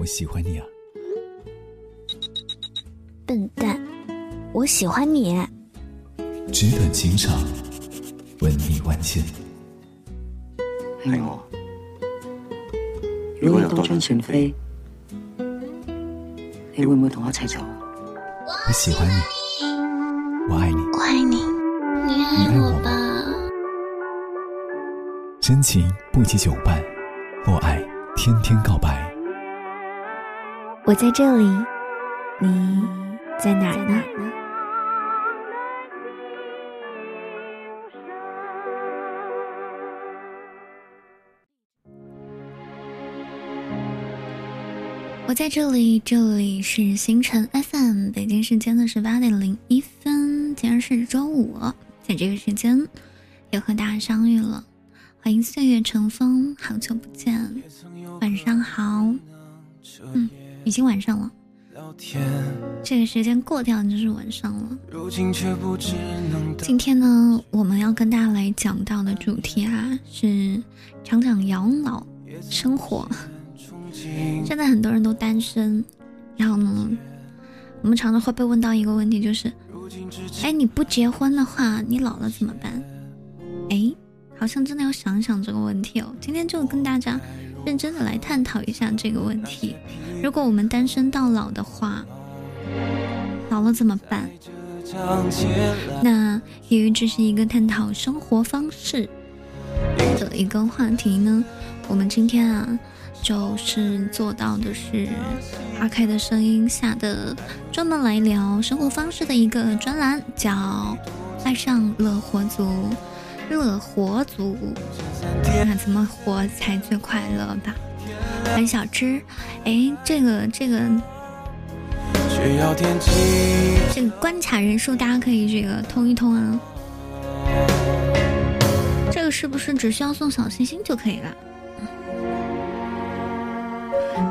我喜欢你啊。笨蛋，我喜欢你。纸短情长，吻你万千。爱我。如果有多張船飞，你會唔會同我一齊走？我喜欢你，我爱你。我爱你，你爱我吧。真情不及久伴，我爱天天告白。我在这里，你在哪兒呢？我在这里，这里是星辰 FM，北京时间的十八点零一分，今天是周五，在这个时间又和大家相遇了，欢迎岁月乘风，好久不见，晚上好，嗯，已经晚上了，这个时间过掉就是晚上了。今天呢，我们要跟大家来讲到的主题啊，是讲讲养老生活。现在很多人都单身，然后呢，我们常常会被问到一个问题，就是，哎，你不结婚的话，你老了怎么办？哎，好像真的要想想这个问题哦。今天就跟大家认真的来探讨一下這個問題。如果我们单身到老的话，老了怎么办？那由于这是一个探讨生活方式的一个话题呢，我们今天啊。就是做到的是阿开的声音下的专门来聊生活方式的一个专栏，叫《爱上乐活族》，乐活族，那怎么活才最快乐吧？很小芝，哎，这个这个，这个关卡人数，大家可以这个通一通啊。这个是不是只需要送小心心就可以了？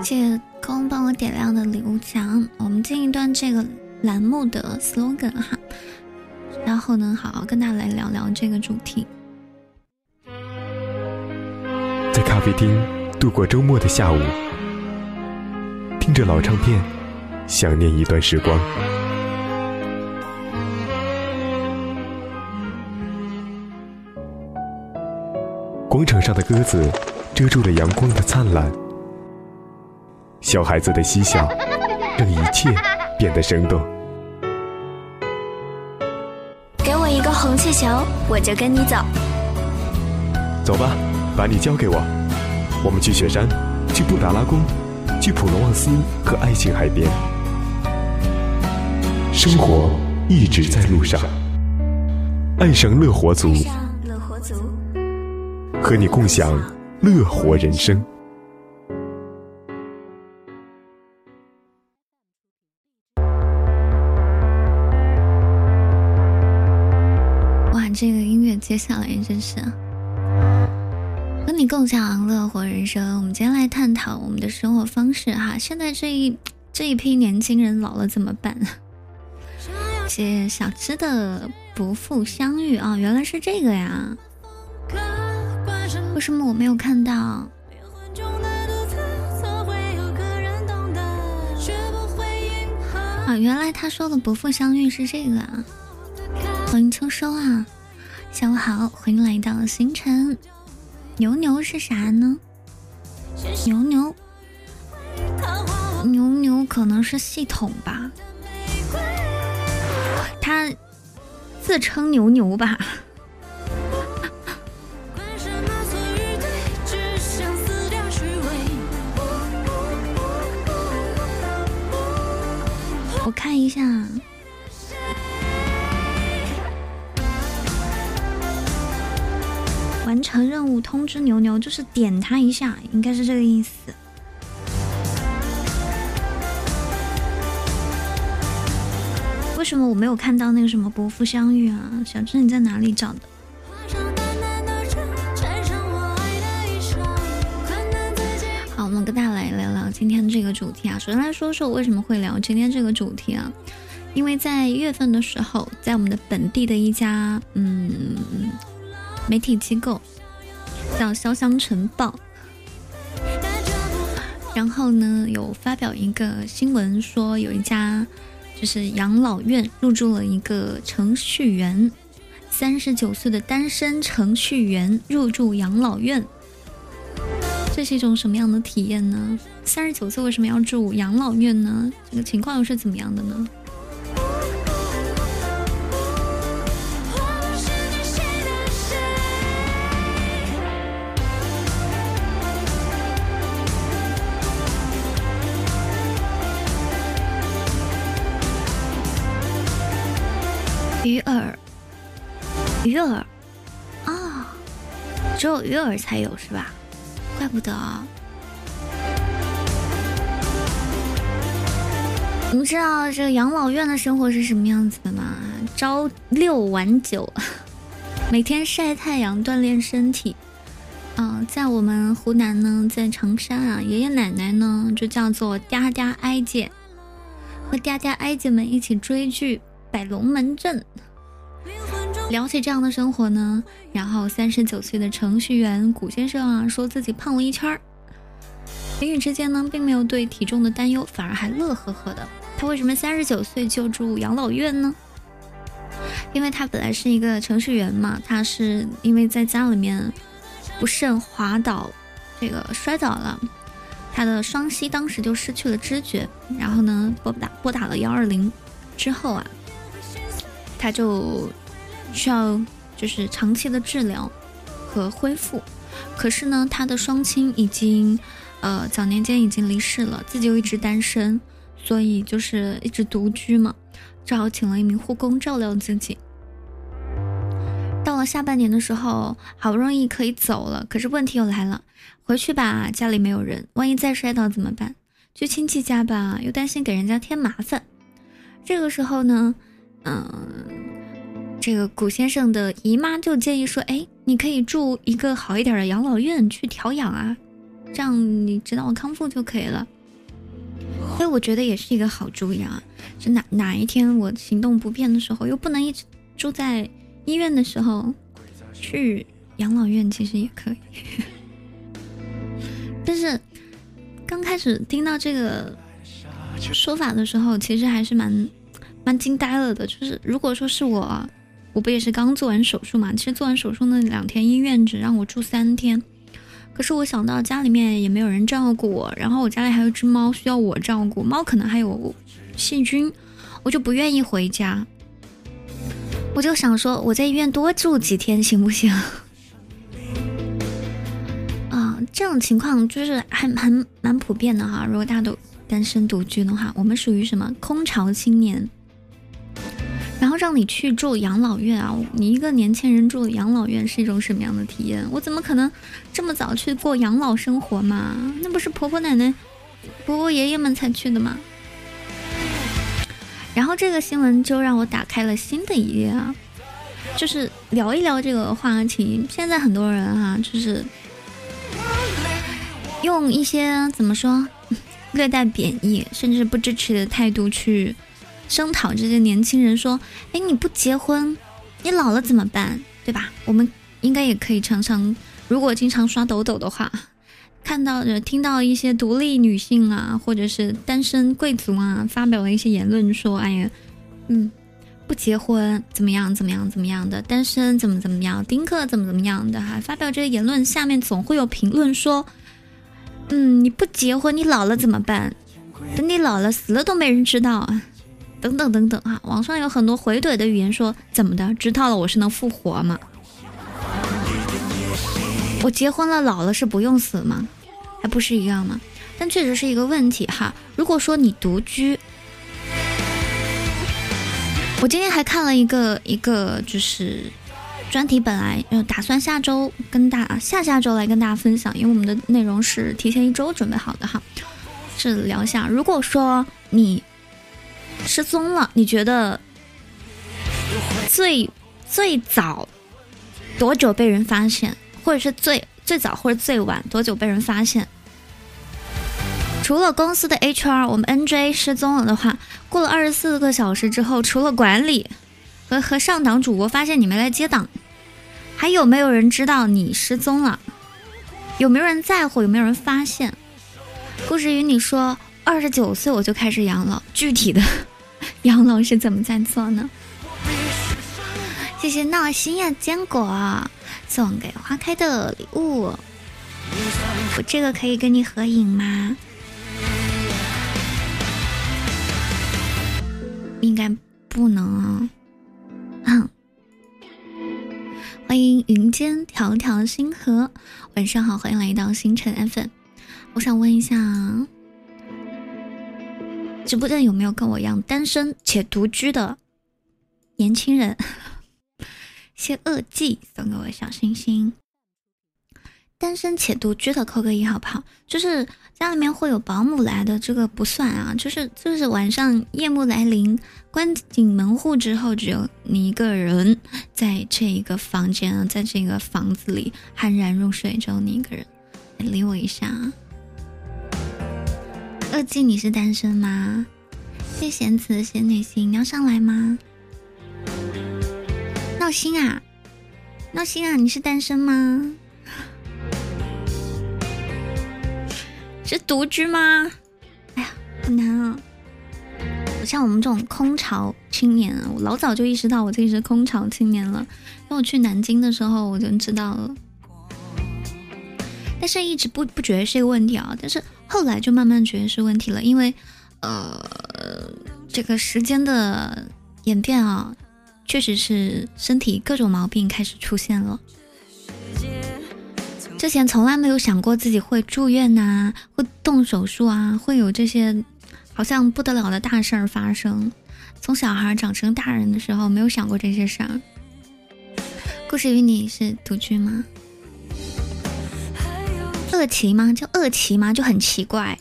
谢谢空帮我点亮的礼物墙，我们进一段这个栏目的 slogan 哈，然后呢，好好跟大家来聊聊这个主题。在咖啡廳度过周末的下午，听着老唱片，想念一段时光。广场上的鸽子遮住了阳光的灿烂。小孩子的嬉笑，让一切变得生动。给我一个红气球，我就跟你走。走吧，把你交给我。我们去雪山，去布达拉宫，去普罗旺斯和爱琴海边。生活一直在路上，爱上乐活族，乐活族，和你共享乐活人生。哇，这个音乐接下來真是你共享乐活人生。我们今天来探讨我们的生活方式哈。现在这一这一批年轻人老了怎麼辦？謝小吃的不负相遇啊，原来是这个呀。为什么我没有看到？啊，原来他说的不负相遇是这个啊。欢迎秋收啊。下午好，欢迎来到星辰。牛牛是啥呢？牛牛，牛牛可能是系统吧。他自称牛牛吧。我看一下。完成任务通知牛牛，就是点他一下，应该是这个意思。为什么我没有看到那个什么伯父相遇啊？小智你在哪里找的？好，我们跟大家来聊聊今天这个主题啊。首先来说说我为什么会聊今天这个主题啊？因为在月份的时候，在我们的本地的一家，嗯。媒体机构叫《潇湘晨报》，然后呢，有发表一个新闻说，有一家就是养老院入住了一个程序员，三十九岁的单身程序员入住养老院，这是一种什么样的体验呢？三十九岁为什么要住养老院呢？这个情况又是怎么样的呢？鱼饵，鱼饵，啊，只有鱼饵才有是吧？怪不得。你们知道这个养老院的生活是什么样子的吗？朝六晚九，每天晒太阳锻炼身体。嗯，在我们湖南呢，在长沙啊，爷爷奶奶呢就叫做嗲嗲哀姐，和嗲嗲哀姐们一起追剧《摆龙门阵》。聊起这样的生活呢，然后三十九岁的程序员古先生啊，说自己胖了一圈儿。言语之间呢，并没有对体重的担忧，反而还乐呵呵的。他为什么三十九岁就住养老院呢？因为他本来是一个程序员嘛，他是因为在家里面不慎滑倒，这个摔倒了，他的双膝当时就失去了知觉，然后呢拨打拨打了幺二零，之后啊，他就需要就是长期的治疗和恢复，可是呢，他的双亲已经呃早年间已经离世了，自己又一直单身。所以就是一直独居嘛，只好请了一名护工照料自己。到了下半年的时候，好不容易可以走了，可是问题又来了，回去吧家里没有人，万一再摔倒怎么办？去亲戚家吧，又担心给人家添麻烦。这个时候呢，嗯，这个古先生的姨妈就建议说：“哎，你可以住一个好一点的养老院去调养啊，这样你直到康复就可以了。”所以我觉得也是一个好主意啊！就哪哪一天我行动不便的时候，又不能一直住在医院的时候，去养老院其实也可以。但是刚开始听到这个说法的时候，其实还是蛮蛮惊呆了的。就是如果说是我，我不也是刚做完手术嘛？其实做完手术那两天医院只让我住三天。可是我想到家里面也没有人照顾我，然后我家里还有只猫需要我照顾，猫可能还有细菌，我就不愿意回家。我就想说我在医院多住几天行不行？啊，这种情况就是还蛮蛮普遍的哈。如果大家都单身独居的话，我们属于什么空巢青年？然后让你去住养老院啊！你一个年轻人住养老院是一种什么样的体验？我怎么可能这么早去过养老生活嘛？那不是婆婆奶奶、婆婆爷爷们才去的吗？然后这个新闻就让我打开了新的一页啊，就是聊一聊这个话题。现在很多人啊，就是用一些怎么说略带贬义，甚至不支持的态度去。声讨这些年轻人说：“哎，你不结婚，你老了怎么办？对吧？我们应该也可以常常，如果经常刷抖抖的话，看到的、听到一些独立女性啊，或者是单身贵族啊，发表了一些言论，说：哎呀，嗯，不结婚怎么样？怎么样？怎么样的？单身怎么怎么样？丁克怎么怎么样的？哈，发表这些言论，下面总会有评论说：嗯，你不结婚，你老了怎么办？等你老了死了都没人知道啊。”等等等等啊！网上有很多回怼的语言，说怎么的？知道了我是能复活吗？我结婚了，老了是不用死吗？还不是一样吗？但确实是一个问题哈。如果说你独居，我今天还看了一个一个就是专题，本来呃打算下周跟大下下周来跟大家分享，因为我们的内容是提前一周准备好的哈。是聊一下，如果说你。失踪了，你觉得最最早多久被人发现，或者是最最早或者最晚多久被人发现？除了公司的 HR，我们 NJ 失踪了的话，过了二十四个小时之后，除了管理和和上档主播发现你没来接档，还有没有人知道你失踪了？有没有人在乎？有没有人发现？故事与你说，二十九岁我就开始养老，具体的杨老是怎么在做呢？谢谢闹心呀坚果送给花开的礼物，我这个可以跟你合影吗？应该不能啊。欢迎云间条条星河，晚上好，欢迎来到星辰 FM。我想问一下，直播间有没有跟我一样单身且独居的年轻人？谢恶记送给我小星星。单身且独居的扣个一好不好？就是家里面会有保姆来的，这个不算啊。就是就是晚上夜幕来临，关紧门户之后，只有你一个人在这一个房间啊，在这个房子里酣然入睡，只有你一个人。理我一下。恶记，你是单身吗？谢贤子，谢内心，你要上来吗？闹心啊，闹心啊，你是单身吗？是独居吗？哎呀，好难啊！像我们这种空巢青年啊，我老早就意识到我自己是空巢青年了。当我去南京的时候，我就知道了，但是一直不不觉得是一个问题啊。但是后来就慢慢觉得是问题了，因为呃，这个时间的演变啊，确实是身体各种毛病开始出现了。之前从来没有想过自己会住院呐，会动手术啊，会有这些好像不得了的大事儿发生。从小孩长成大人的时候，没有想过这些事儿。故事与你是独居吗？恶奇吗？叫恶奇吗？就很奇怪。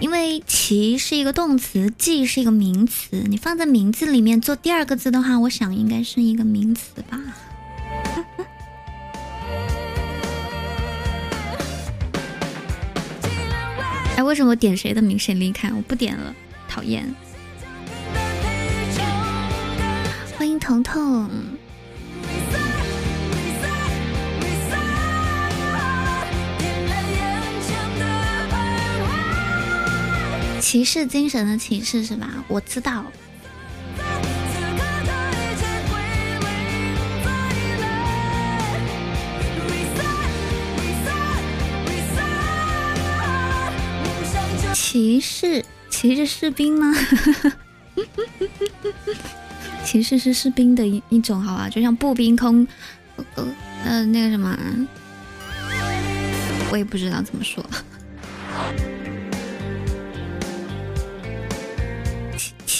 因为奇是一个动词，记是一个名词，你放在名字里面做第二个字的话，我想应该是一个名词吧。哎，为什么点谁的名谁离开？我不点了，讨厌。欢迎彤彤。骑士精神的骑士是吧？我知道。骑士，骑着士兵吗？骑士是士兵的一一种，好吧，就像步兵、空，呃，那个什么，我也不知道怎么说。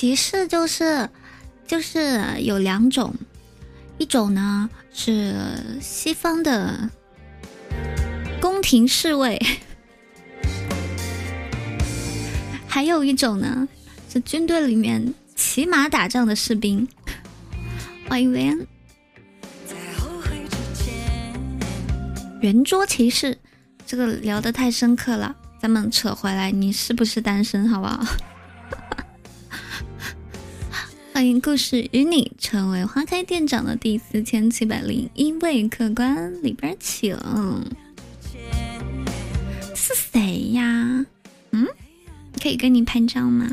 骑士就是就是有两种，一种呢是西方的宫廷侍卫。还有一种呢，是军队里面骑马打仗的士兵。欢迎维恩。圆桌骑士，这个聊得太深刻了，咱们扯回来，你是不是单身？好不好？欢迎故事与你成为花开店长的第四千七百零一位客官，里边请。是谁呀？嗯？可以跟你拍照吗？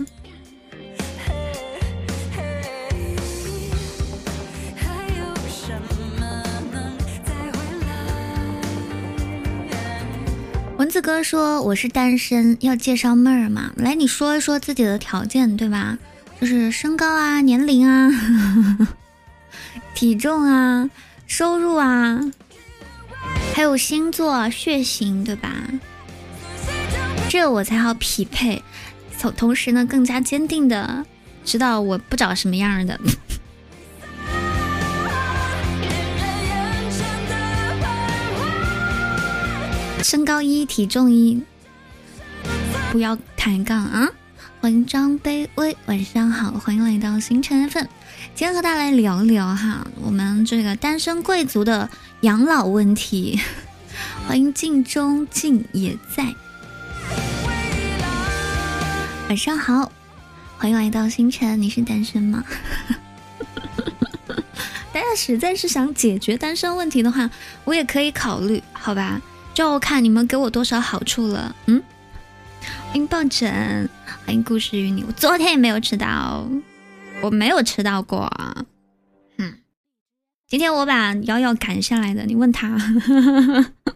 蚊子哥说我是单身，要介绍妹儿嘛？来，你说一说自己的条件，对吧？就是身高啊、年龄啊、体重啊、收入啊，还有星座、血型，对吧？这我才好匹配。同同时呢，更加坚定的知道我不找什么样的。身高一，体重一，不要抬杠啊！欢迎张卑微，晚上好，欢迎来到星辰份。今天和大家来聊一聊哈，我们这个单身贵族的养老问题。欢迎镜中镜也在。晚上好，欢迎来到星辰。你是单身吗？大家实在是想解决单身问题的话，我也可以考虑，好吧？就看你们给我多少好处了。嗯，欢迎抱枕，欢迎故事与你。我昨天也没有迟到，我没有迟到过。嗯，今天我把瑶瑶赶下来的，你问他。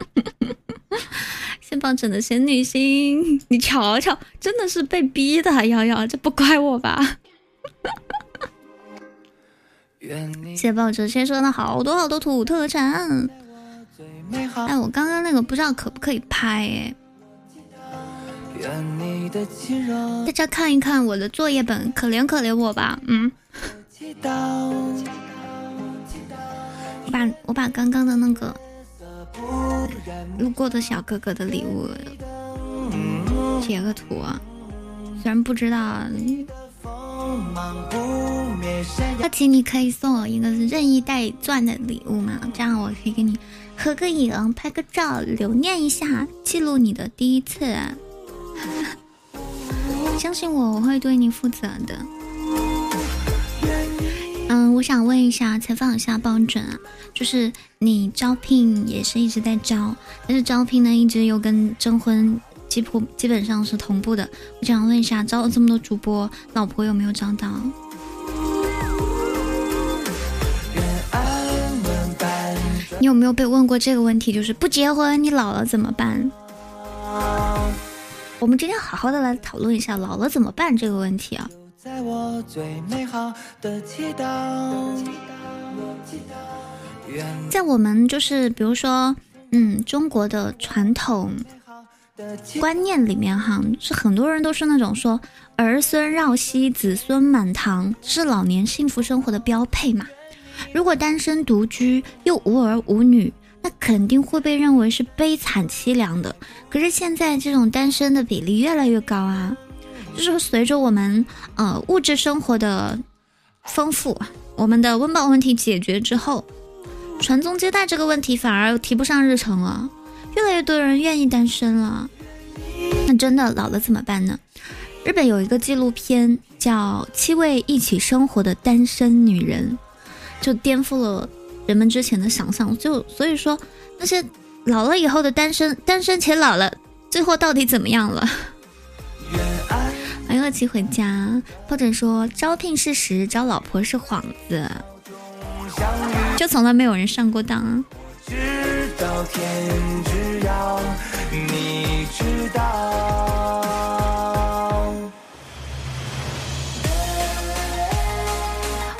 先抱枕的仙女心，你瞧瞧，真的是被逼的，瑶瑶，这不怪我吧？谢抱枕先生的好多好多土特产。哎，我刚刚那个不知道可不可以拍哎。大家看一看我的作业本，可怜可怜我吧。嗯。我把我把刚刚的那个路过的小哥哥的礼物截个图，虽然不知道。阿奇，你可以送我一个任意带钻的礼物吗？这样我可以给你合个影、拍个照，留念一下，记录你的第一次。相信我，我会对你负责的。嗯，我想问一下，采访一下抱枕啊，就是你招聘也是一直在招，但是招聘呢一直又跟征婚基普基本上是同步的。我想问一下，招了这么多主播，老婆有没有招到？你有没有被问过这个问题？就是不结婚，你老了怎么办？我们今天好好的来讨论一下老了怎么办这个问题啊。在我们就是比如说，嗯，中国的传统观念里面哈，是很多人都是那种说儿孙绕膝，子孙满堂，是老年幸福生活的标配嘛。如果单身独居又无儿无女，那肯定会被认为是悲惨凄凉的。可是现在这种单身的比例越来越高啊，就是随着我们呃物质生活的丰富，我们的温饱问题解决之后，传宗接代这个问题反而提不上日程了，越来越多人愿意单身了。那真的老了怎么办呢？日本有一个纪录片叫《七位一起生活的单身女人》。就颠覆了人们之前的想象，就所以说那些老了以后的单身，单身且老了，最后到底怎么样了？欢迎乐琪回家，或者说招聘是实，招老婆是幌子，就从来没有人上过当。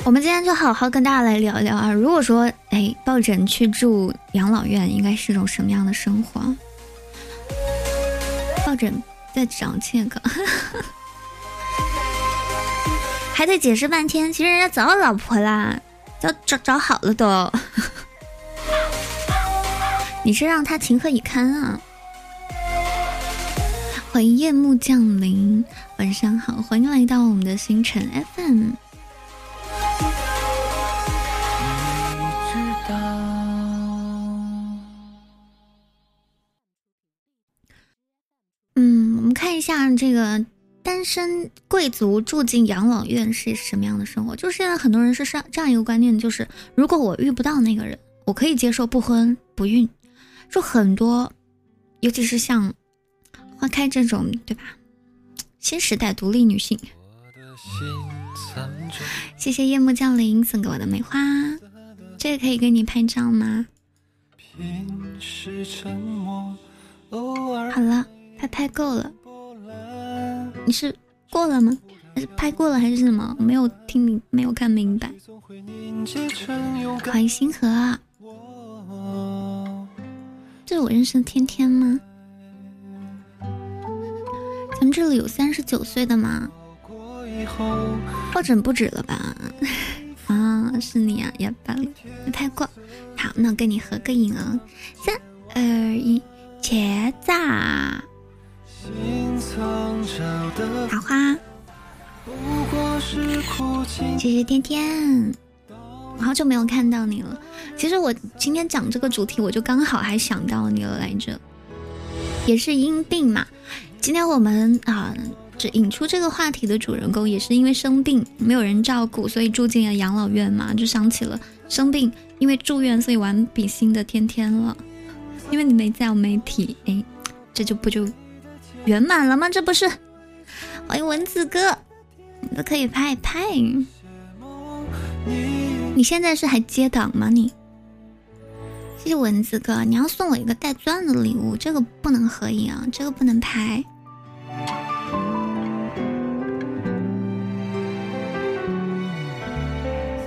我们今天就好好跟大家来聊一聊啊！如果说哎，抱枕去住养老院，应该是一种什么样的生活？抱枕在找借口，还得解释半天。其实人家早有老婆啦，早找找好了都。你是让他情何以堪啊？欢迎夜幕降临，晚上好，欢迎来到我们的星辰 FM。嗯，我们看一下这个单身贵族住进养老院是什么样的生活。就是现在很多人是上这样一个观念，就是如果我遇不到那个人，我可以接受不婚不孕。就很多，尤其是像花开这种，对吧？新时代独立女性。谢谢夜幕降临送给我的梅花，这个可以给你拍照吗？好了。拍拍够了，你是过了吗？还是拍过了还是什么？没有听明，没有看明白。欢迎星河，这是我认识的天天吗？咱们这里有三十九岁的吗？抱枕不止了吧？啊，是你啊，呀，罢了，拍过。好，那我跟你合个影啊，三二一，茄子。桃花，谢谢天天，我好久没有看到你了。其实我今天讲这个主题，我就刚好还想到你了来着，也是因病嘛。今天我们啊，这引出这个话题的主人公也是因为生病，没有人照顾，所以住进了养老院嘛，就想起了生病，因为住院，所以玩比心的天天了。因为你没在我媒体，哎，这就不就。圆满了吗？这不是？欢迎蚊子哥，你都可以拍拍。你现在是还接档吗？你？谢谢蚊子哥，你要送我一个带钻的礼物，这个不能合影啊，这个不能拍。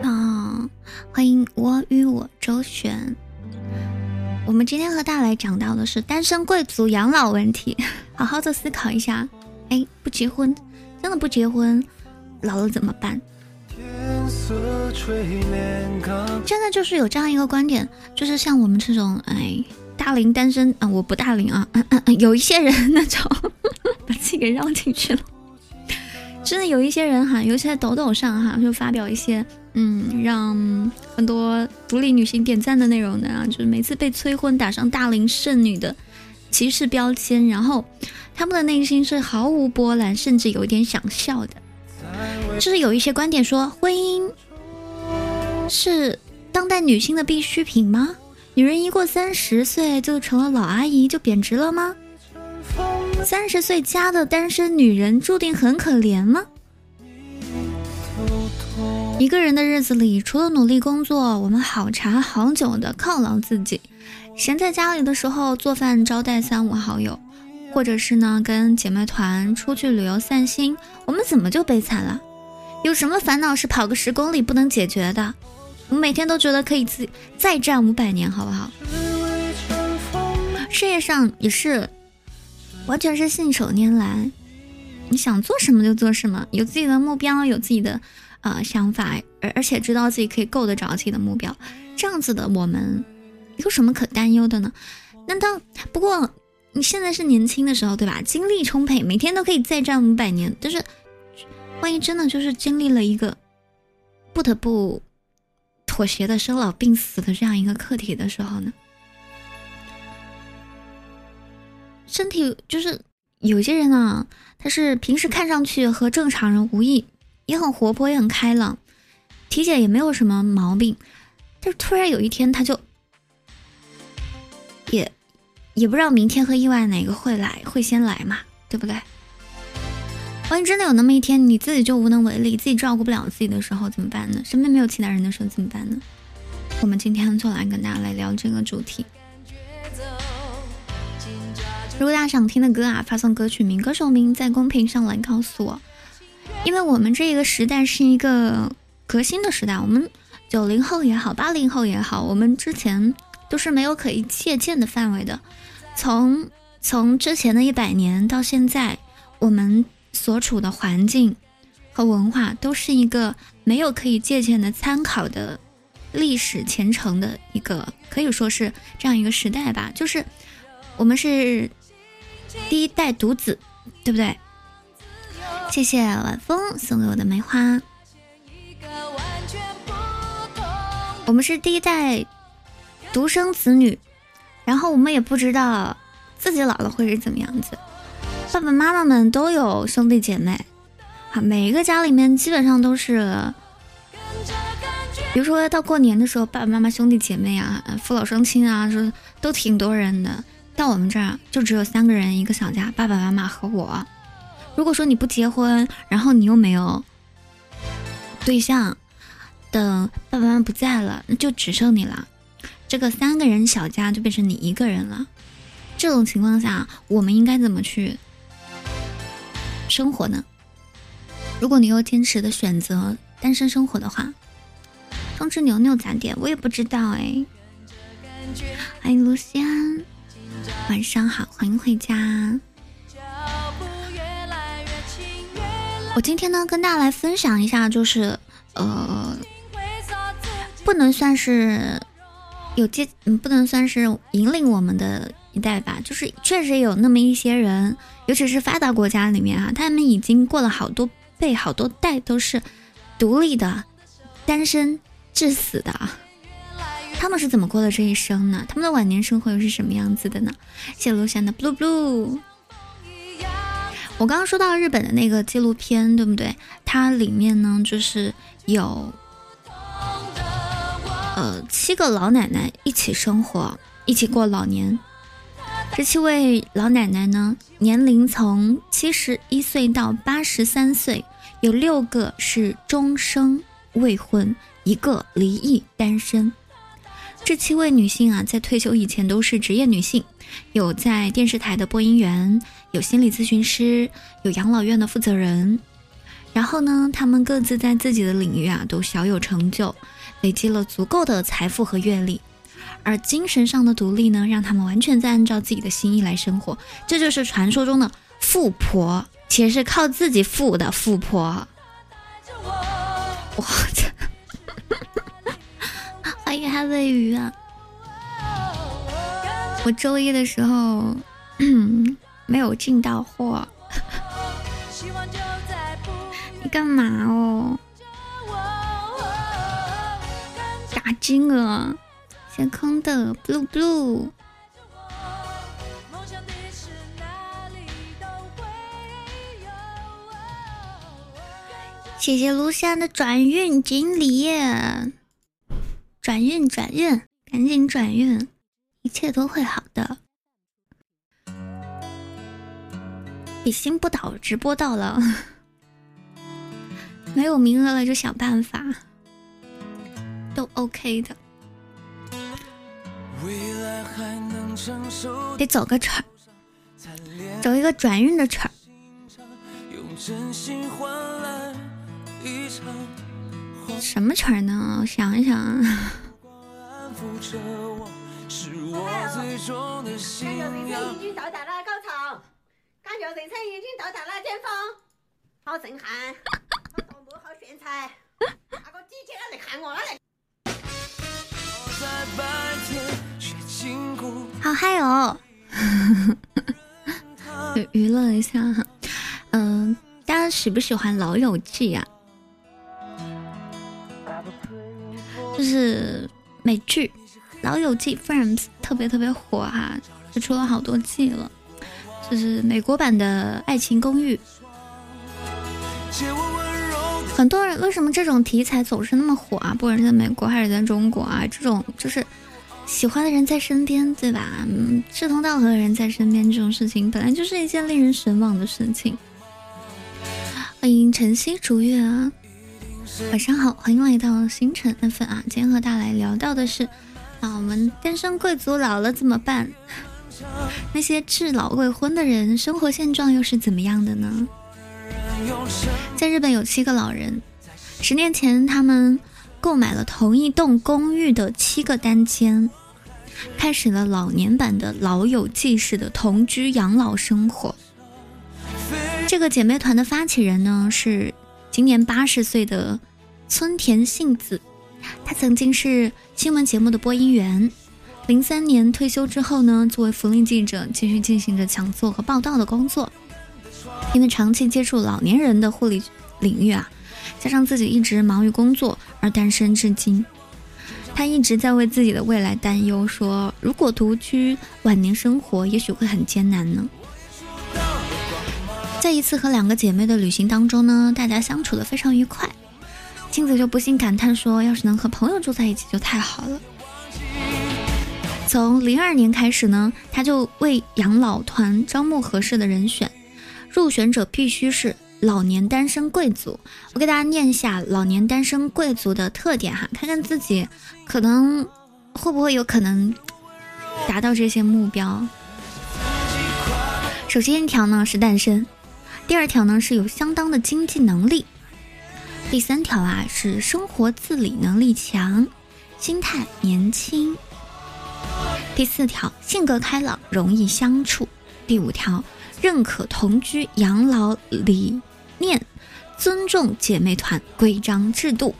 啊，欢迎我与我周旋。我们今天和大家来讲到的是单身贵族养老问题，好好的思考一下。哎，不结婚，真的不结婚，老了怎么办？真的就是有这样一个观点，就是像我们这种哎大龄单身啊，我不大龄啊，有一些人那种 把自己给绕进去了，真的有一些人哈，尤其在抖抖上哈，就发表一些嗯让很多独立女性点赞的内容的啊，就是每次被催婚打上大龄剩女的歧视标签，然后他们的内心是毫无波澜，甚至有一点想笑的。就是有一些观点说，婚姻是当代女性的必需品吗？女人一过三十岁就成了老阿姨，就贬值了吗？三十岁加的单身女人注定很可怜吗？一个人的日子里，除了努力工作，我们好长好久的犒劳自己，闲在家里的时候做饭招待三五好友，或者是呢跟姐妹团出去旅游散心，我们怎么就悲惨了？有什么烦恼是跑个十公里不能解决的？我每天都觉得可以自再战五百年，好不好？事业上也是，完全是信手拈来，你想做什么就做什么，有自己的目标，有自己的呃想法，而而且知道自己可以够得着自己的目标，这样子的我们有什么可担忧的呢？难道不过你现在是年轻的时候，对吧？精力充沛，每天都可以再战五百年，但是。万一真的就是经历了一个不得不妥协的生老病死的这样一个课题的时候呢？身体就是有些人啊，他是平时看上去和正常人无异，也很活泼，也很开朗，体检也没有什么毛病，但是突然有一天他就也也不知道明天和意外哪个会来，会先来嘛，对不对？万一真的有那么一天，你自己就无能为力，自己照顾不了自己的时候怎么办呢？身边没有其他人的时候怎么办呢？我们今天就来跟大家来聊这个主题。如果大家想听的歌啊，发送歌曲名、歌手名在公屏上来告诉我。因为我们这个时代是一个革新的时代，我们九零后也好，八零后也好，我们之前都是没有可以借鉴的范围的。从从之前的一百年到现在，我们。所处的环境和文化都是一个没有可以借鉴的参考的历史前程的一个，可以说是这样一个时代吧。就是我们是第一代独子，对不对？谢谢晚风送给我的梅花。我们是第一代独生子女，然后我们也不知道自己老了会是怎么样子。爸爸妈妈们都有兄弟姐妹，啊，每一个家里面基本上都是，比如说到过年的时候，爸爸妈妈兄弟姐妹啊，父老双亲啊，说都挺多人的。到我们这儿就只有三个人，一个小家，爸爸妈妈和我。如果说你不结婚，然后你又没有对象，等爸爸妈妈不在了，那就只剩你了，这个三个人小家就变成你一个人了。这种情况下，我们应该怎么去？生活呢？如果你又坚持的选择单身生活的话，通知牛牛咋点？我也不知道哎。欢迎卢西安，晚上好，欢迎回家。我今天呢，跟大家来分享一下，就是呃，不能算是有接，嗯，不能算是引领我们的一代吧，就是确实有那么一些人。尤其是发达国家里面啊，他们已经过了好多辈、好多代都是独立的、单身致死的。他们是怎么过的这一生呢？他们的晚年生活又是什么样子的呢？谢谢卢贤的 blue blue。我刚刚说到日本的那个纪录片，对不对？它里面呢，就是有呃七个老奶奶一起生活，一起过老年。这七位老奶奶呢，年龄从七十一岁到八十三岁，有六个是终生未婚，一个离异单身。这七位女性啊，在退休以前都是职业女性，有在电视台的播音员，有心理咨询师，有养老院的负责人。然后呢，她们各自在自己的领域啊，都小有成就，累积了足够的财富和阅历。而精神上的独立呢，让她们完全在按照自己的心意来生活，这就是传说中的富婆，且是靠自己富的富婆。我操！欢迎哈喂鱼啊！我周一的时候 没有进到货，你干嘛哦？打金啊！天空的 blue blue，谢谢卢山的转运锦鲤，转运转运，赶紧转运，一切都会好的。比心不倒直播到了，没有名额了就想办法，都 OK 的。得走个场，走一个转运的场。什么场呢？我想一想啊。已经到达了高潮，感觉人生已经到达了巅峰，好震撼，好多好炫彩，那个姐姐来看我来。好嗨哦！娱乐一下哈，嗯，大家喜不喜欢《老友记》呀？就是美剧《老友记》Friends 特别特别火哈，就出了好多季了。就是美国版的《爱情公寓》，很多人为什么这种题材总是那么火啊？不管是在美国还是在中国啊，这种就是。喜欢的人在身边，对吧？志同道合的人在身边，这种事情本来就是一件令人神往的事情。欢迎晨曦逐月啊，晚上好，欢迎来到星辰 F 啊。今天和大家来聊到的是，啊，我们单身贵族老了怎么办？那些至老未婚的人，生活现状又是怎么样的呢？在日本有七个老人，十年前他们。购买了同一栋公寓的七个单间，开始了老年版的老友记式的同居养老生活。这个姐妹团的发起人呢是今年八十岁的村田幸子，她曾经是新闻节目的播音员，零三年退休之后呢，作为福利记者继续进行着讲座和报道的工作。因为长期接触老年人的护理领域啊。加上自己一直忙于工作而单身至今，他一直在为自己的未来担忧，说如果独居晚年生活，也许会很艰难呢。在一次和两个姐妹的旅行当中呢，大家相处的非常愉快，镜子就不禁感叹说，要是能和朋友住在一起就太好了。从零二年开始呢，他就为养老团招募合适的人选，入选者必须是。老年单身贵族，我给大家念一下老年单身贵族的特点哈，看看自己可能会不会有可能达到这些目标。首先一条呢是单身，第二条呢是有相当的经济能力，第三条啊是生活自理能力强，心态年轻，第四条性格开朗，容易相处，第五条。认可同居养老理念，尊重姐妹团规章制度。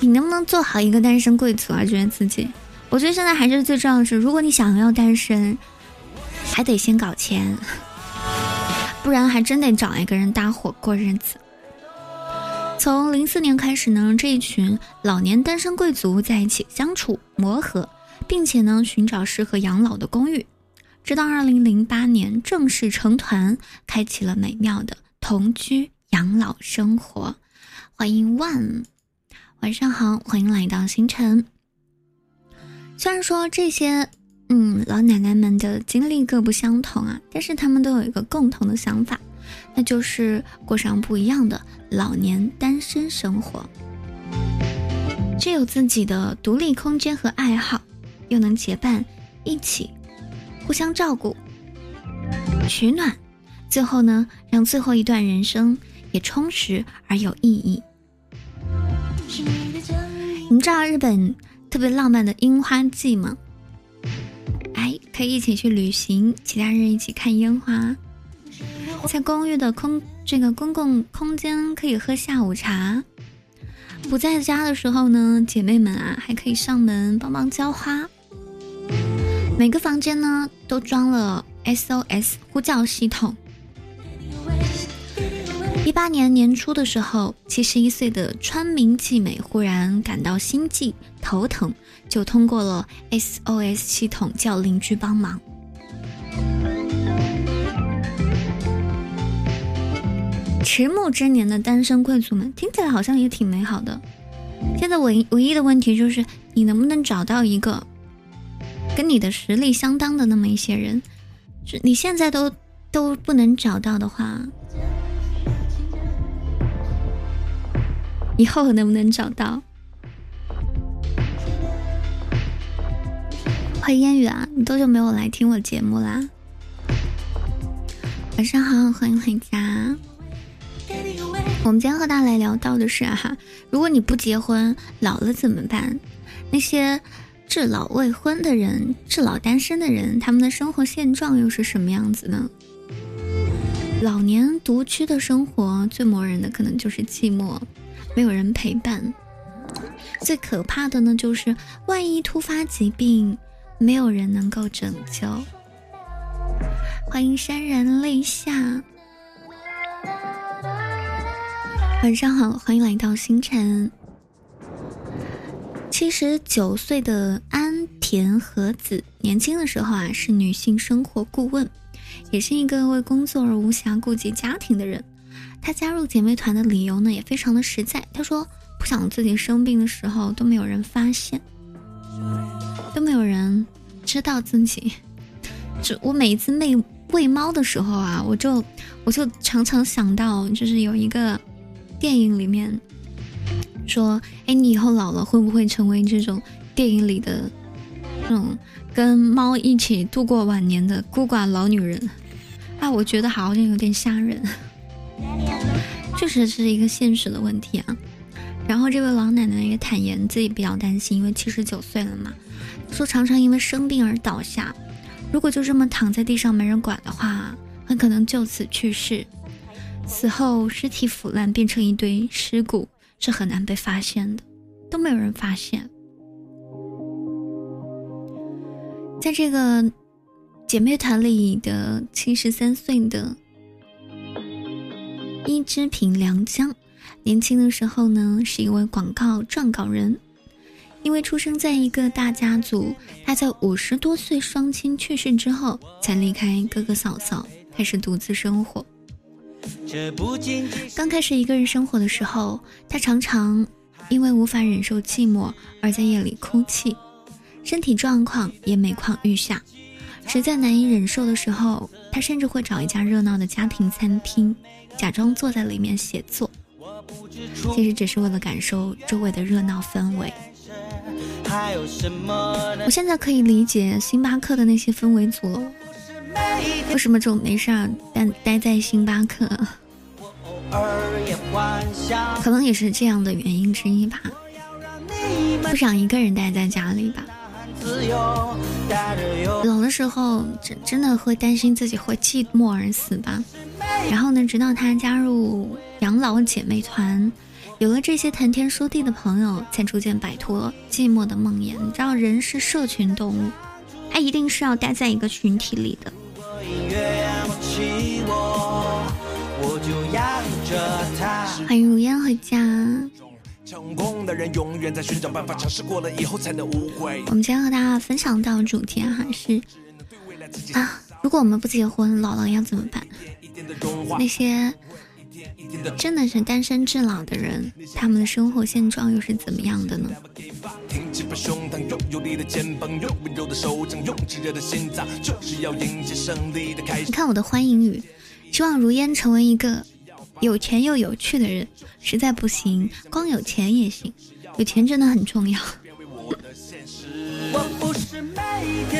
你能不能做好一个单身贵族啊？觉得自己，我觉得现在还是最重要的是，如果你想要单身，还得先搞钱，不然还真得找一个人搭伙过日子。从零四年开始呢，这一群老年单身贵族在一起相处磨合，并且呢寻找适合养老的公寓。直到二零零八年正式成团，开启了美妙的同居养老生活。欢迎 One，晚上好，欢迎来到星辰。虽然说这些嗯，老奶奶们的经历各不相同啊，但是他们都有一个共同的想法，那就是过上不一样的老年单身生活。既有自己的独立空间和爱好，又能结伴一起，互相照顾、取暖，最后呢，让最后一段人生也充实而有意义。你知道日本特别浪漫的樱花季吗？可以一起去旅行，其他人一起看烟花，在公寓的空这个公共空间可以喝下午茶。不在家的时候呢，姐妹们啊，还可以上门帮忙浇花。每个房间呢都装了 SOS 呼叫系统。一八年年初的时候，七十一岁的川明纪美忽然感到心悸、头疼，就通过了 SOS 系统叫邻居帮忙。迟暮之年的单身贵族们听起来好像也挺美好的。现在唯唯一的问题就是，你能不能找到一个跟你的实力相当的那么一些人？是你现在都都不能找到的话，以后能不能找到？欢迎烟雨啊，你多久没有来听我节目啦？晚上好，欢迎回家。我们今天和大家来聊到的是哈，如果你不结婚，老了怎么办？那些至老未婚的人、至老单身的人，他们的生活现状又是什么样子呢？老年独居的生活最磨人的可能就是寂寞，没有人陪伴。最可怕的呢，就是万一突发疾病，没有人能够拯救。欢迎潸然泪下。晚上好，欢迎来到星辰。七十九岁的安田和子，年轻的时候啊是女性生活顾问，也是一个为工作而无暇顾及家庭的人。她加入姐妹团的理由呢也非常的实在，她说不想自己生病的时候都没有人发现，都没有人知道自己。就我每一次喂喂猫的时候啊，我就我就常常想到，就是有一个。电影里面说：“哎，你以后老了会不会成为这种电影里的那种跟猫一起度过晚年的孤寡老女人？”啊，我觉得好像有点吓人，确实是一个现实的问题啊。然后这位老奶奶也坦言自己比较担心，因为七十九岁了嘛，说常常因为生病而倒下，如果就这么躺在地上没人管的话，很可能就此去世。死后尸体腐烂变成一堆尸骨是很难被发现的，都没有人发现。在这个姐妹团里的七十三岁的伊之平良江，年轻的时候呢是一位广告撰稿人，因为出生在一个大家族，他在五十多岁双亲去世之后才离开哥哥嫂嫂，开始独自生活。刚开始一个人生活的时候，他常常因为无法忍受寂寞而在夜里哭泣，身体状况也每况愈下。实在难以忍受的时候，他甚至会找一家热闹的家庭餐厅，假装坐在里面写作，其实只是为了感受周围的热闹氛围。我现在可以理解星巴克的那些氛围组了。为什么总没事儿待待在星巴克？可能也是这样的原因之一吧。不想一个人待在家里吧。老的时候真真的会担心自己会寂寞而死吧。然后呢，直到他加入养老姐妹团，有了这些谈天说地的朋友，才逐渐摆脱寂寞的梦魇。你知道，人是社群动物，他一定是要待在一个群体里的。欢迎如烟回家。我们今天和大家分享到的主题哈是啊，如果我们不结婚，老了要怎么办？那些真的是单身至老的人，他们的生活现状又是怎么样的呢？胸膛，用有力的肩膀，用温柔的手掌，用炙热的心脏，就是要迎接胜利的开始。你看我的欢迎语，希望如烟成为一个有钱又有趣的人。实在不行，光有钱也行，有钱真的很重要。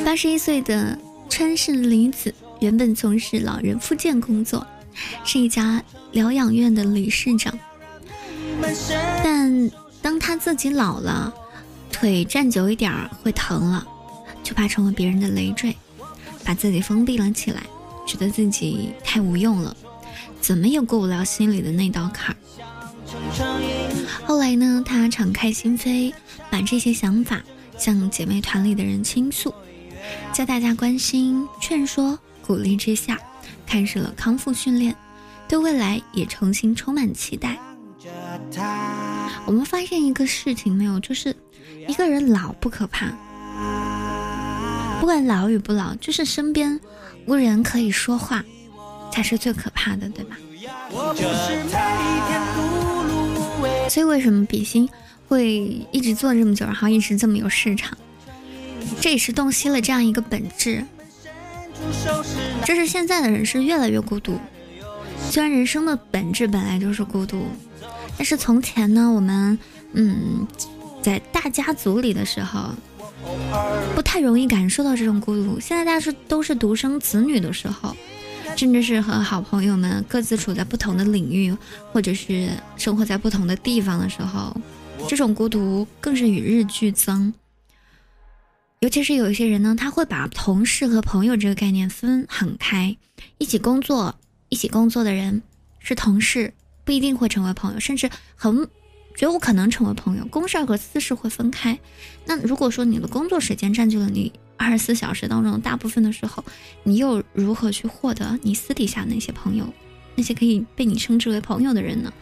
八十一岁的川市李子，原本从事老人复健工作，是一家疗养院的理事长。但当他自己老了，腿站久一点儿会疼了，就怕成为别人的累赘，把自己封闭了起来，觉得自己太无用了，怎么也过不了心里的那道坎儿。后来呢，他敞开心扉，把这些想法向姐妹团里的人倾诉，在大家关心、劝说、鼓励之下，开始了康复训练，对未来也重新充满期待。我们发现一个事情没有，就是一个人老不可怕，不管老与不老，就是身边无人可以说话，才是最可怕的，对吧？所以为什么比心会一直做这么久，然后一直这么有市场？这也是洞悉了这样一个本质，这是现在的人是越来越孤独。虽然人生的本质本来就是孤独，但是从前呢，我们嗯，在大家族里的时候，不太容易感受到这种孤独。现在大家是都是独生子女的时候。甚至是和好朋友们各自处在不同的领域，或者是生活在不同的地方的时候，这种孤独更是与日俱增。尤其是有一些人呢，他会把同事和朋友这个概念分很开，一起工作、一起工作的人是同事，不一定会成为朋友，甚至很绝无可能成为朋友。公事和私事会分开。那如果说你的工作时间占据了你。二十四小时当中，大部分的时候，你又如何去获得你私底下那些朋友，那些可以被你称之为朋友的人呢？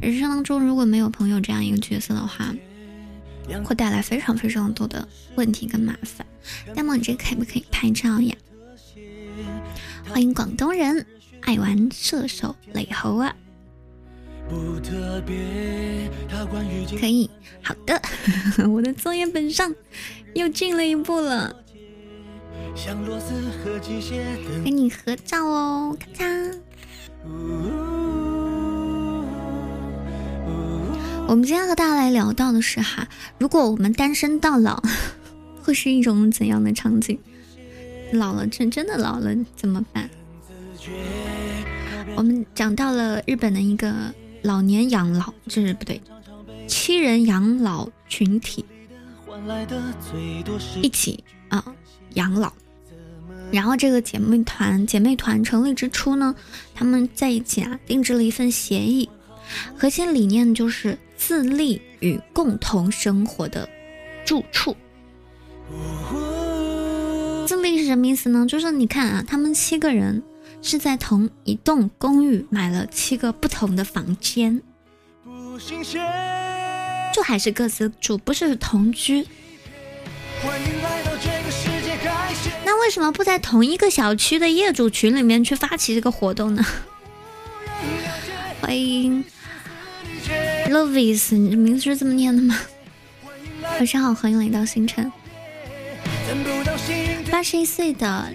人生当中如果没有朋友这样一个角色的话，会带来非常非常多的问题跟麻烦。那么你这可不可以拍照呀？欢迎广东人爱玩射手雷猴啊！可以，好的，我的作业本上又进了一步了，跟你合照哦，咔嚓。我们今天和大家来聊到的是哈，如果我们单身到老，会是一种怎样的场景？老了，真真的老了怎么办？我们讲到了日本的一个。老年养老这是不对，七人养老群体一起啊养老，然后这个姐妹团姐妹团成立之初呢，他们在一起啊定制了一份协议，核心理念就是自立与共同生活的住处。自立是什么意思呢？就是你看啊，他们七个人。是在同一栋公寓买了七个不同的房间，就还是各自住，不是同居。那为什么不在同一个小区的业主群里面去发起这个活动呢？欢迎 Lovis，你的名字是这么念的吗？晚上好，欢迎来到星辰。八十一岁的。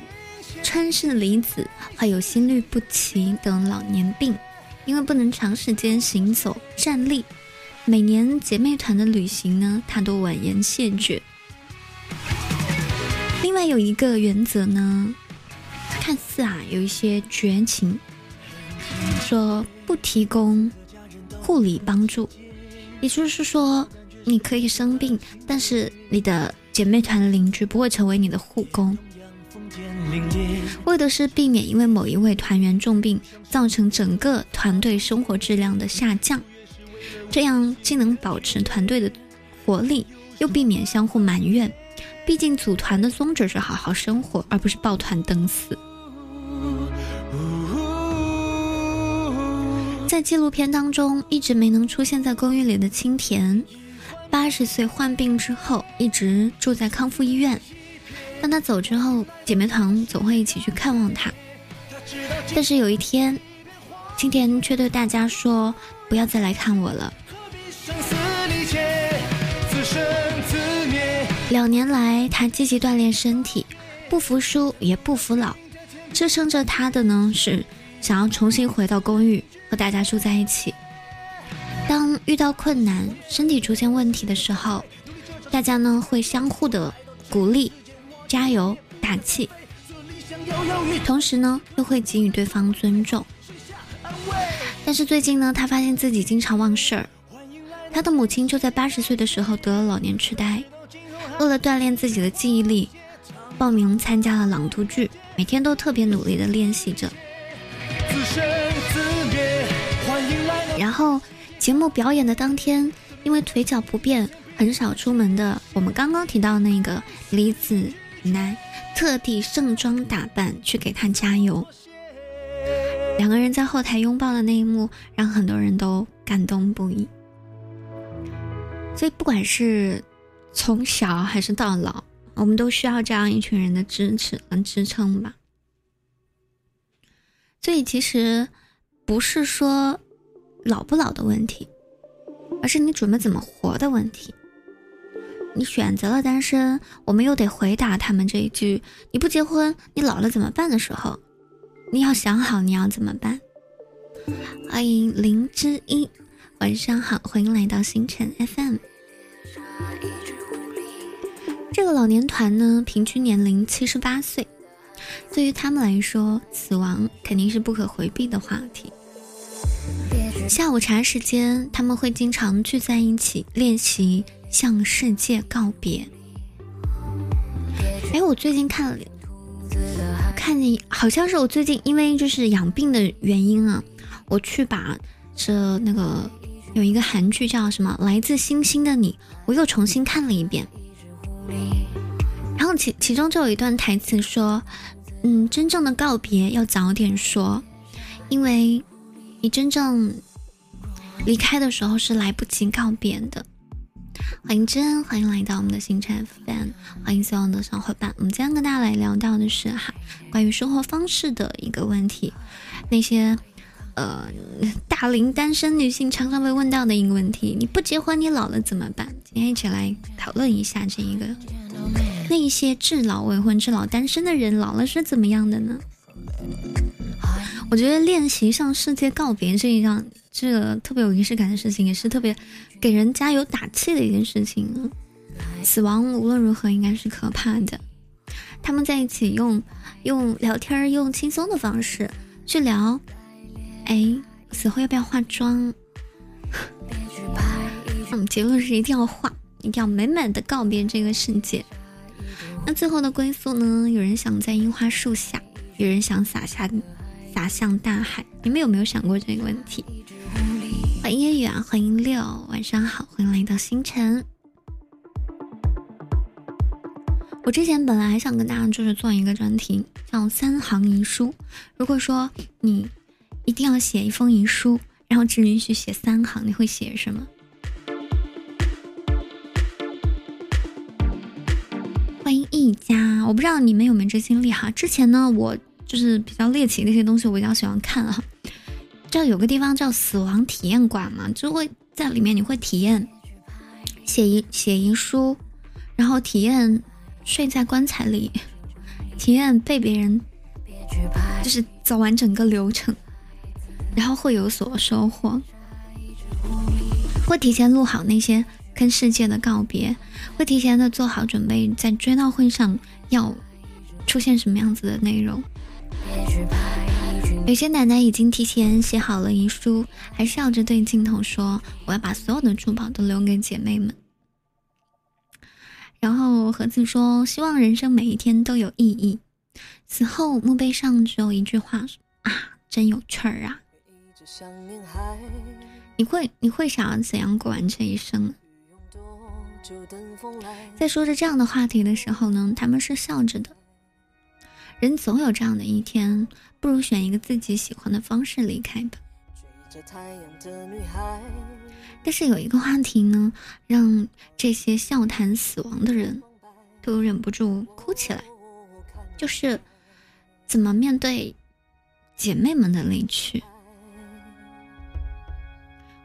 川市离子患有心律不齐等老年病，因为不能长时间行走站立，每年姐妹团的旅行呢，他都婉言谢绝。另外有一个原则呢，看似啊有一些绝情，说不提供护理帮助，也就是说你可以生病，但是你的姐妹团的邻居不会成为你的护工。为的是避免因为某一位团员重病，造成整个团队生活质量的下降，这样既能保持团队的活力，又避免相互埋怨。毕竟组团的宗旨是好好生活，而不是抱团等死。在纪录片当中，一直没能出现在公寓里的青田，八十岁患病之后，一直住在康复医院。当他走之后，姐妹团总会一起去看望他。但是有一天，青田却对大家说：“不要再来看我了。”两年来，他积极锻炼身体，不服输也不服老。支撑着他的呢，是想要重新回到公寓和大家住在一起。当遇到困难、身体出现问题的时候，大家呢会相互的鼓励、加油打气，同时呢又会给予对方尊重。但是最近呢，他发现自己经常忘事儿。他的母亲就在八十岁的时候得了老年痴呆，为了锻炼自己的记忆力，报名参加了朗读剧，每天都特别努力的练习着。然后节目表演的当天，因为腿脚不便，很少出门的我们刚刚提到那个李子楠，特地盛装打扮去给他加油。两个人在后台拥抱的那一幕，让很多人都感动不已。所以，不管是从小还是到老，我们都需要这样一群人的支持和支撑吧。所以，其实不是说老不老的问题，而是你准备怎么活的问题。你选择了单身，我们又得回答他们这一句：“你不结婚，你老了怎么办？”的时候。你要想好你要怎么办。欢迎林之一，晚上好，欢迎来到星辰 FM。这个老年团呢，平均年龄七十八岁，对于他们来说，死亡肯定是不可回避的话题。下午茶时间，他们会经常聚在一起练习向世界告别。哎，我最近看了。看见好像是我最近因为就是养病的原因啊，我去把这那个有一个韩剧叫什么《来自星星的你》，我又重新看了一遍。然后其其中就有一段台词说：“嗯，真正的告别要早点说，因为你真正离开的时候是来不及告别的。”欢迎真，欢迎来到我们的星辰 FM，欢迎所有的小伙伴。我们今天跟大家来聊到的是哈，关于生活方式的一个问题，那些呃大龄单身女性常常被问到的一个问题：你不结婚，你老了怎么办？今天一起来讨论一下这一个，那一些至老未婚、至老单身的人老了是怎么样的呢？我觉得练习向世界告别这一样。这个特别有仪式感的事情，也是特别给人加油打气的一件事情。死亡无论如何应该是可怕的。他们在一起用用聊天、用轻松的方式去聊。哎，死后要不要化妆？嗯，结论是一定要化，一定要美美的告别这个世界。那最后的归宿呢？有人想在樱花树下，有人想洒下洒向大海。你们有没有想过这个问题？欢迎夜雨啊，欢迎六，晚上好，欢迎来到星辰。我之前本来还想跟大家就是做一个专题，叫三行遗书。如果说你一定要写一封遗书，然后只允许写三行，你会写什么？欢迎一家，我不知道你们有没有这经历哈。之前呢，我就是比较猎奇那些东西，我比较喜欢看哈。知道有个地方叫死亡体验馆吗？就会在里面，你会体验写遗写遗书，然后体验睡在棺材里，体验被别人就是走完整个流程，然后会有所收获。会提前录好那些跟世界的告别，会提前的做好准备，在追悼会上要出现什么样子的内容。有些奶奶已经提前写好了遗书，还笑着对镜头说：“我要把所有的珠宝都留给姐妹们。”然后盒子说：“希望人生每一天都有意义。”此后墓碑上只有一句话：“啊，真有趣儿啊！”你会你会想要怎样过完这一生？在说着这样的话题的时候呢，他们是笑着的。人总有这样的一天，不如选一个自己喜欢的方式离开吧。但是有一个话题呢，让这些笑谈死亡的人都忍不住哭起来，就是怎么面对姐妹们的离去。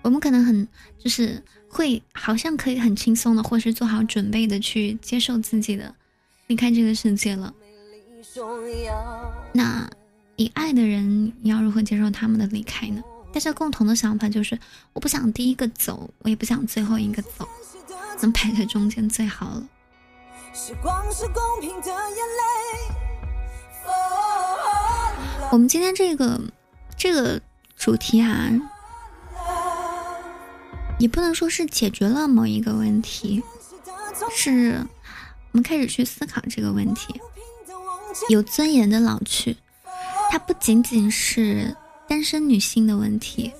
我们可能很就是会好像可以很轻松的，或是做好准备的去接受自己的离开这个世界了。那你爱的人，你要如何接受他们的离开呢？大家共同的想法就是，我不想第一个走，我也不想最后一个走，能排在中间最好了。我们今天这个这个主题啊，也不能说是解决了某一个问题，是我们开始去思考这个问题。有尊严的老去，它不仅仅是单身女性的问题。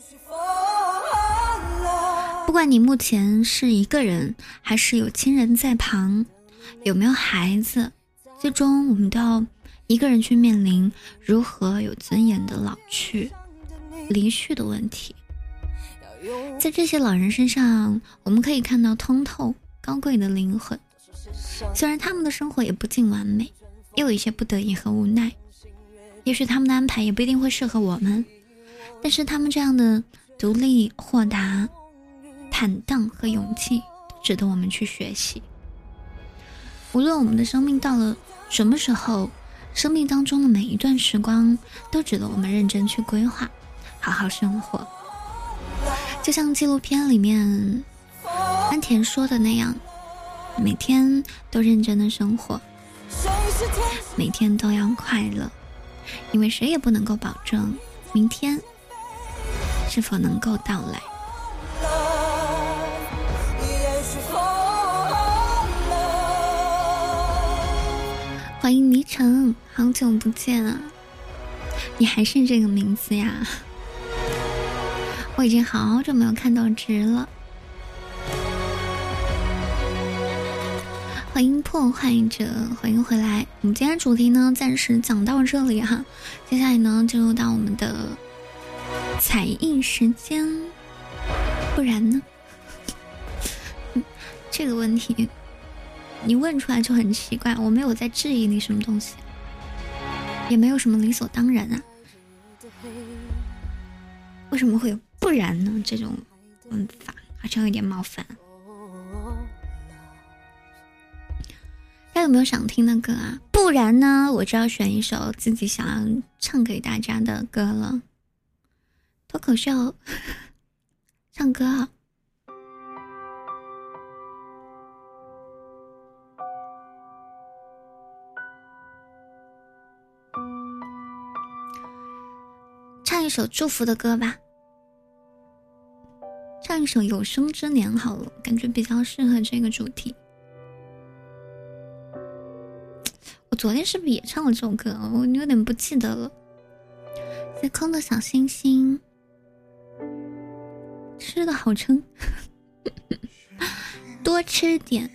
不管你目前是一个人，还是有亲人在旁，有没有孩子，最终我们都要一个人去面临如何有尊严的老去、离去的问题。在这些老人身上，我们可以看到通透、高贵的灵魂。虽然他们的生活也不尽完美。也有一些不得已和无奈，也许他们的安排也不一定会适合我们，但是他们这样的独立、豁达、坦荡和勇气，值得我们去学习。无论我们的生命到了什么时候，生命当中的每一段时光都值得我们认真去规划，好好生活。就像纪录片里面安田说的那样，每天都认真的生活。每天都要快乐，因为谁也不能够保证明天是否能够到来。欢迎迷城，好久不见啊！你还是这个名字呀？我已经好久没有看到值了。欢迎破坏者，欢迎回来。我们今天主题呢，暂时讲到这里哈。接下来呢，进入到我们的彩印时间。不然呢？这个问题你问出来就很奇怪。我没有在质疑你什么东西，也没有什么理所当然啊。为什么会有不然呢？这种问法好像有点冒犯。有没有想听的歌啊？不然呢，我就要选一首自己想要唱给大家的歌了。脱口秀，唱歌，唱一首祝福的歌吧。唱一首《有生之年》好了，感觉比较适合这个主题。我昨天是不是也唱了这首歌？我有点不记得了。在空的小星星，吃的好撑，多吃点。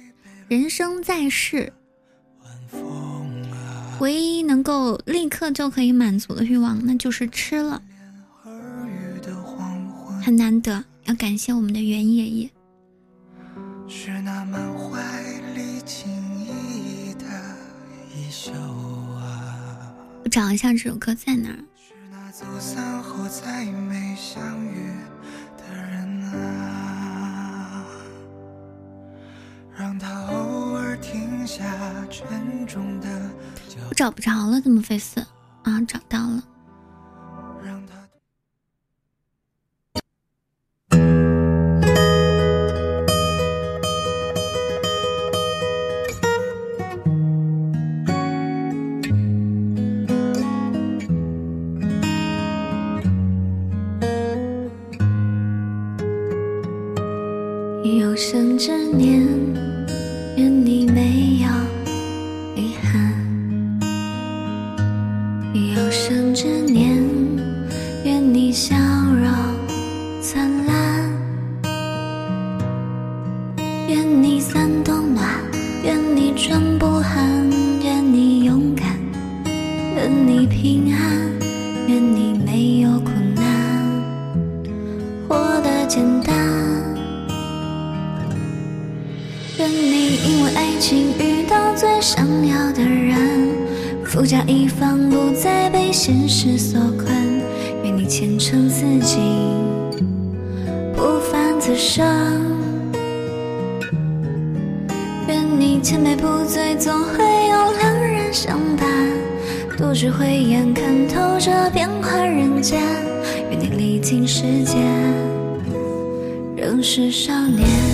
人生在世，唯一能够立刻就可以满足的欲望，那就是吃了。很难得，要感谢我们的袁爷爷。是那满怀找一下这首歌在哪儿。我找不着了，怎么费事啊？找到了。十年。间。愿你历经时间，仍是少年。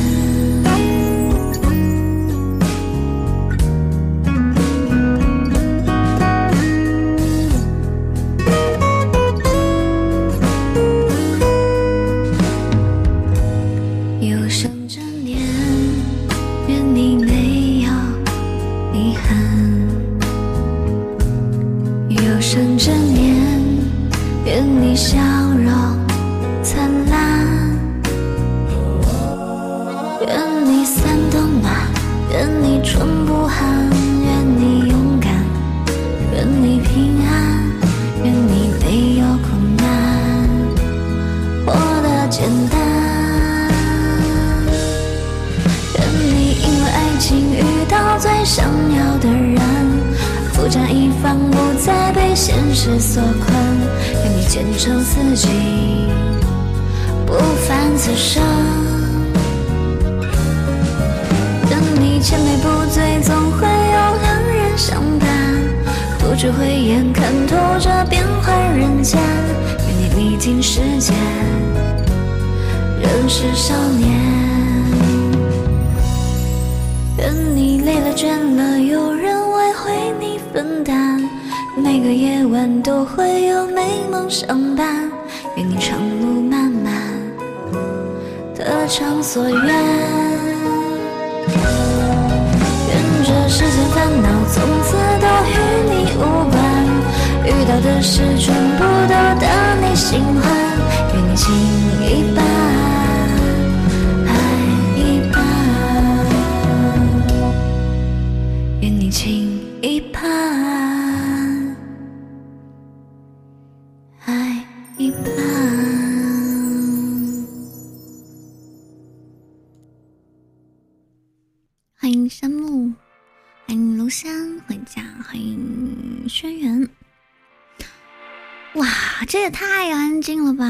这也太安静了吧！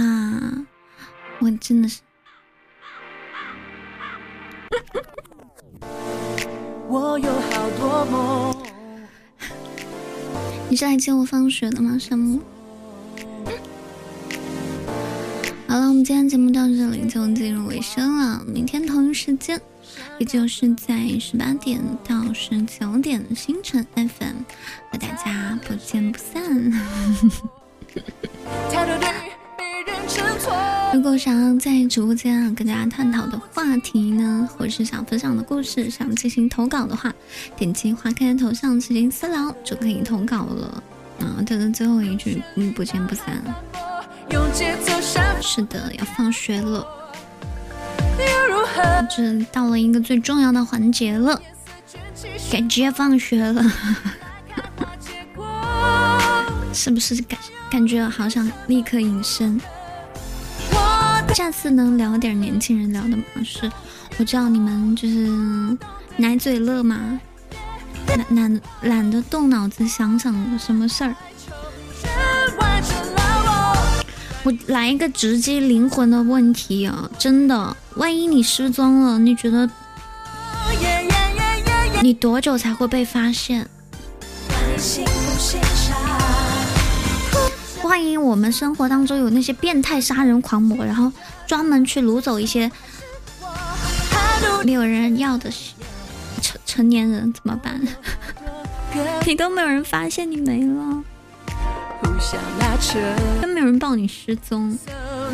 我真的是。我有好多梦。你是来接我放学的吗，山木？好了，我们今天节目到这里就进入尾声了。明天同一时间，也就是在十八点到十九点，星辰 FM 和大家不见不散。如果想要在直播间啊跟大家探讨的话题呢，或是想分享的故事，想进行投稿的话，点击花开的头像进行私聊就可以投稿了。啊，这是最后一句，嗯，不见不散。是的，要放学了，如何？这到了一个最重要的环节了，该直接放学了，是不是感感觉好想立刻隐身？下次能聊点年轻人聊的吗？是，我知道你们就是奶嘴乐嘛，懒懒懒得动脑子想想什么事儿。我。来一个直击灵魂的问题啊！真的，万一你失踪了，你觉得你多久才会被发？现场。万一我们生活当中有那些变态杀人狂魔，然后专门去掳走一些没有人要的成成年人，怎么办？你都没有人发现你没了，都没有人报你失踪。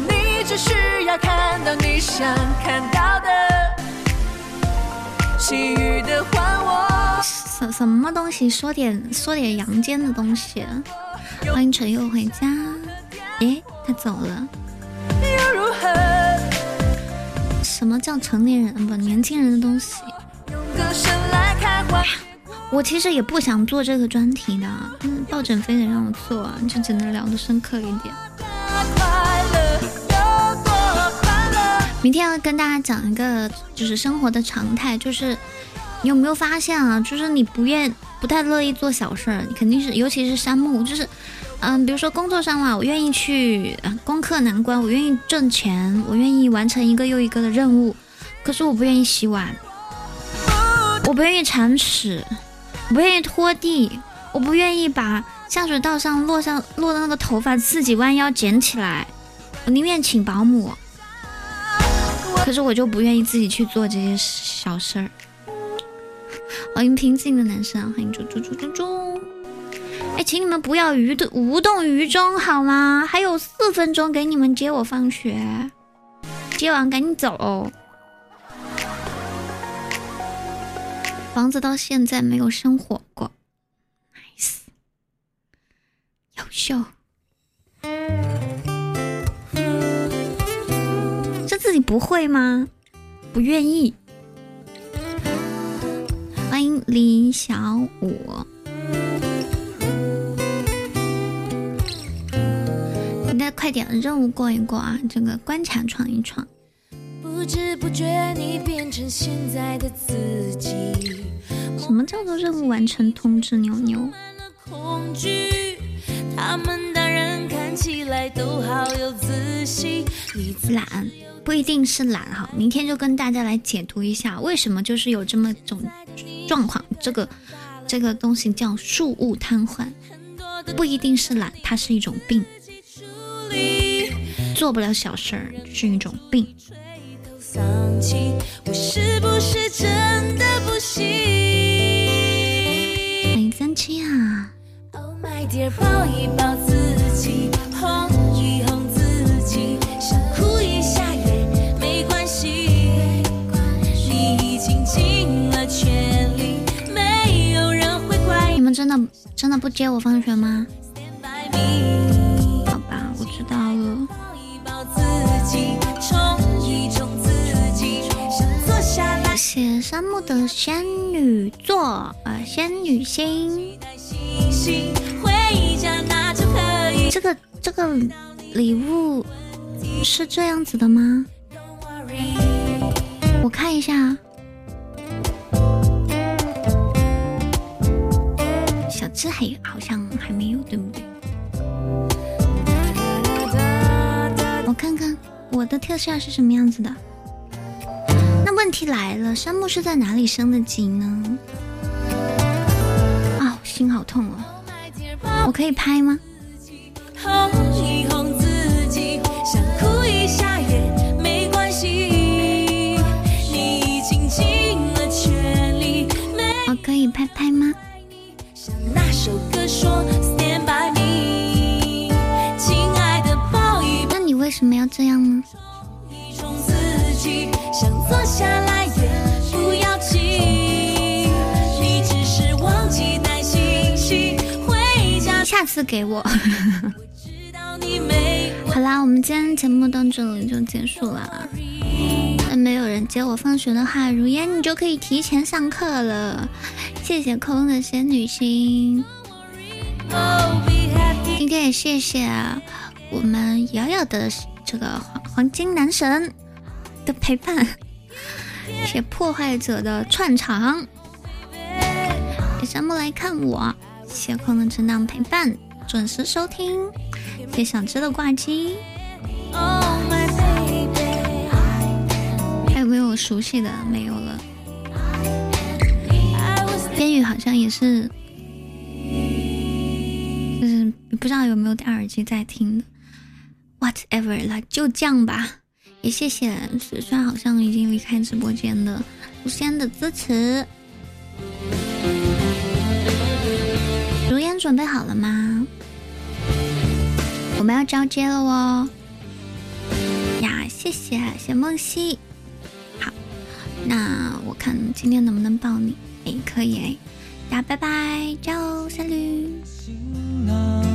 你只需要看到你想看到的，其余的还我。什什么东西？说点说点阳间的东西。欢迎陈佑回家。诶，他走了。又如何？什么叫成年人不年轻人的东西？我其实也不想做这个专题的，嗯，抱枕非得让我做，就只能聊得深刻一点。明天要跟大家讲一个就是生活的常态，就是你有没有发现啊？就是你不愿不太乐意做小事儿，肯定是尤其是山木，就是嗯，比如说工作上嘛，我愿意去攻克难关，我愿意挣钱，我愿意完成一个又一个的任务。可是我不愿意洗碗，我不愿意铲屎，我不愿意拖地，我不愿意把下水道上落上落的那个头发自己弯腰捡起来，我宁愿请保姆。可是我就不愿意自己去做这些小事儿。欢迎平静的男生，欢迎猪猪猪猪猪。哎，请你们不要无动无动于衷好吗？还有四分钟给你们接我放学，接完赶紧走。房子到现在没有生火过，nice，优秀。是自己不会吗？不愿意。李小五。你再快点，任务过一过啊！这个关卡闯一闯。不知不觉你变成现在的自己什么叫做任务完成通知？牛牛。懒不一定是懒哈，明天就跟大家来解读一下为什么就是有这么种状况。这个这个东西叫树物瘫痪，不一定是懒，它是一种病，做不了小事儿是一种病。欢迎三七啊！抱一抱自己，真的真的不接我放学吗？好吧，我知道了。谢山木的仙女座，呃，仙女心。这个这个礼物是这样子的吗？我看一下，这还好像还没有，对不对？我看看我的特效是什么样子的。那问题来了，山木是在哪里升的级呢？啊，心好痛哦！我可以拍吗？那你为什么要这样呢？下次给我。好啦，我们今天节目到这里就结束了。那没有人接我放学的话，如烟你就可以提前上课了。谢谢空的仙女心，今天也谢谢我们瑶瑶的这个黄黄金男神的陪伴，谢破坏者的串场，谢山木来看我。谢空的震荡陪伴，准时收听。谢想知的挂机，还有没有熟悉的？没有了。边宇好像也是，不知道有没有戴耳机在听的。Whatever 了，就这样吧。也谢谢虽然好像已经离开直播间的无仙的支持。如烟准备好了吗？我们要交接了哦！呀，谢谢谢梦溪。好，那我看今天能不能抱你？哎，可以哎。大家拜拜，加油，三驴。on.